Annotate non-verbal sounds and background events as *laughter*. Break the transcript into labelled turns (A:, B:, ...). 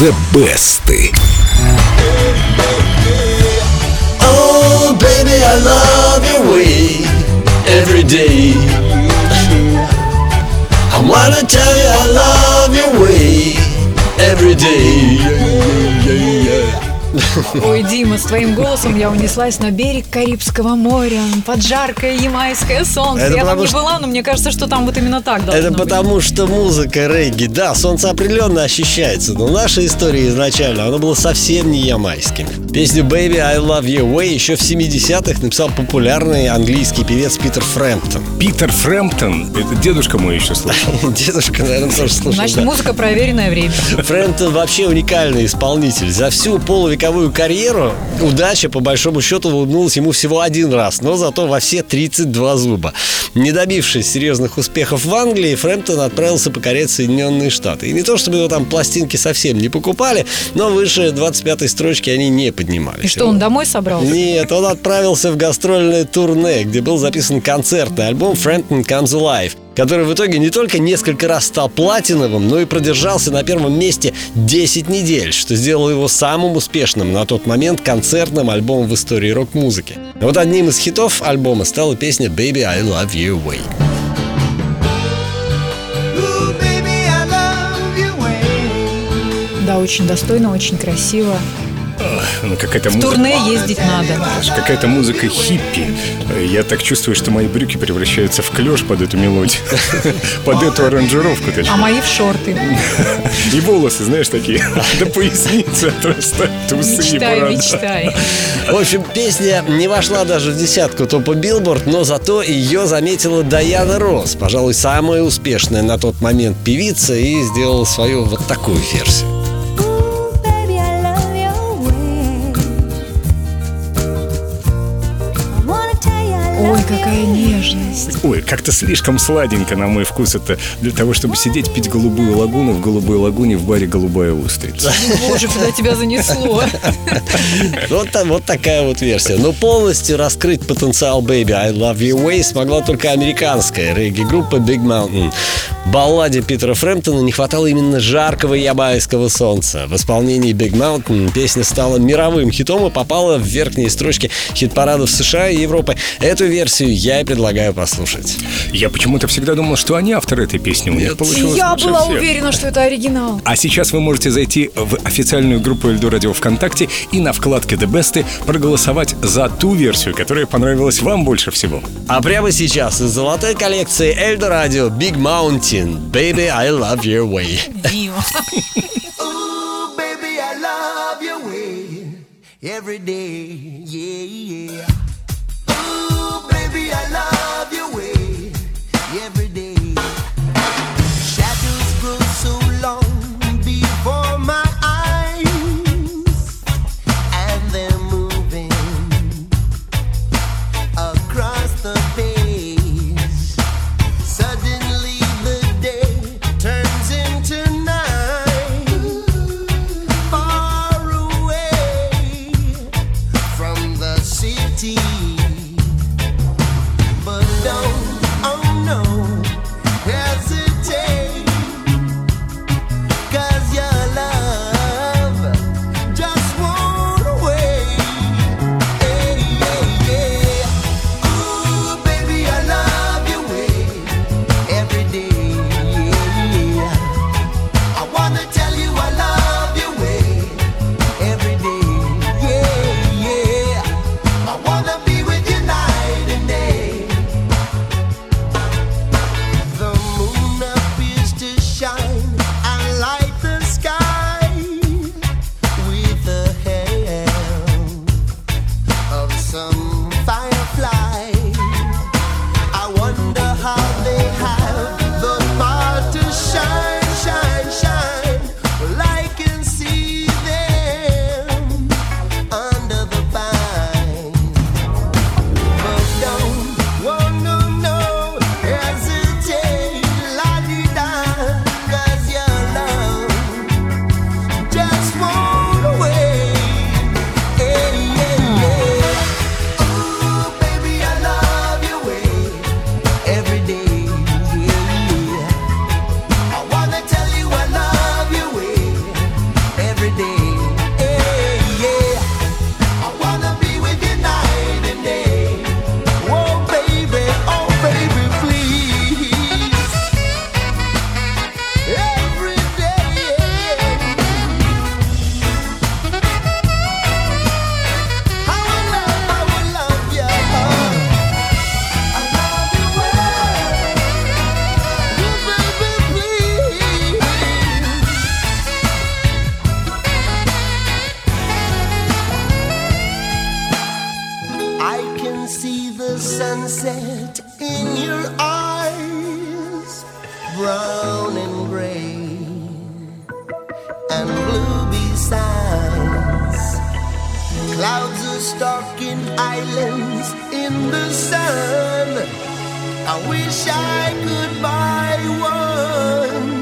A: The Best.
B: Oh, baby, I love your way every day. I wanna tell you I love your way every day.
C: Ой, Дима, с твоим голосом я унеслась на берег Карибского моря, под жаркое ямайское солнце.
B: Это
C: я там не
B: что-
C: была, но мне кажется, что там вот именно так должно
B: Это
C: быть.
B: потому, что музыка регги, да, солнце определенно ощущается, но наша история изначально, она была совсем не ямайским. Песню «Baby, I Love Your Way» еще в 70-х написал популярный английский певец Питер Фрэмптон.
D: Питер Фрэмптон, это дедушка мой еще слышал. *laughs*
B: Дедушка, наверное, тоже слушал.
C: Значит,
B: да.
C: музыка проверенное время.
B: Фрэмптон вообще уникальный исполнитель. За всю полувековую карьеру удача, по большому счету, улыбнулась ему всего один раз, но зато во все 32 зуба. Не добившись серьезных успехов в Англии, Фрэмптон отправился покорять Соединенные Штаты. И не то, чтобы его там пластинки совсем не покупали, но выше 25-й строчки они не поднимались.
C: И что, он домой собрался?
B: Нет, он отправился в гастрольное турне, где был записан концертный альбом «Frampton Comes Alive», который в итоге не только несколько раз стал платиновым, но и продержался на первом месте 10 недель, что сделало его самым успешным на тот момент концертным альбомом в истории рок-музыки. А вот одним из хитов альбома стала песня «Baby, I Love You Way».
C: Да, очень достойно, очень красиво.
D: Ну, какая-то
C: В
D: музыка.
C: турне ездить надо.
D: Какая-то музыка хиппи. Я так чувствую, что мои брюки превращаются в клеш под эту мелодию. *laughs* Под эту аранжировку
C: А
D: точнее.
C: мои в шорты. *laughs*
D: И волосы, знаешь, такие *laughs* до поясницы отрастают, усы и
C: Мечтай, мечтай.
B: В общем, песня не вошла даже в десятку топа Билборд, но зато ее заметила Даяна Росс, пожалуй, самая успешная на тот момент певица, и сделала свою вот такую версию.
C: Ой, какая нежность.
D: Ой, как-то слишком сладенько, на мой вкус, это для того, чтобы сидеть, пить голубую лагуну в голубой лагуне в баре «Голубая устрица».
C: Боже, куда тебя занесло.
B: Вот, вот такая вот версия. Но полностью раскрыть потенциал Baby I Love Your Way смогла только американская регги-группа Big Mountain. Балладе Питера Фрэмптона не хватало именно жаркого ямайского солнца. В исполнении Big Mountain песня стала мировым хитом и попала в верхние строчки хит-парадов США и Европы. Эту версию я и предлагаю послушать.
D: Я почему-то всегда думал, что они авторы этой песни. У них получилось
C: Я была
D: всех.
C: уверена, что это оригинал.
D: А сейчас вы можете зайти в официальную группу Эльду Радио ВКонтакте и на вкладке The Best проголосовать за ту версию, которая понравилась вам больше всего.
B: А прямо сейчас из золотой коллекции Эльдо Радио Big Mountain Baby I Love Your Way.
C: Дима.
E: Ooh, baby, I love your way every day. Yeah, yeah. Baby, I love your way eh. signs. Clouds are stalking islands in the sun. I wish I could buy one.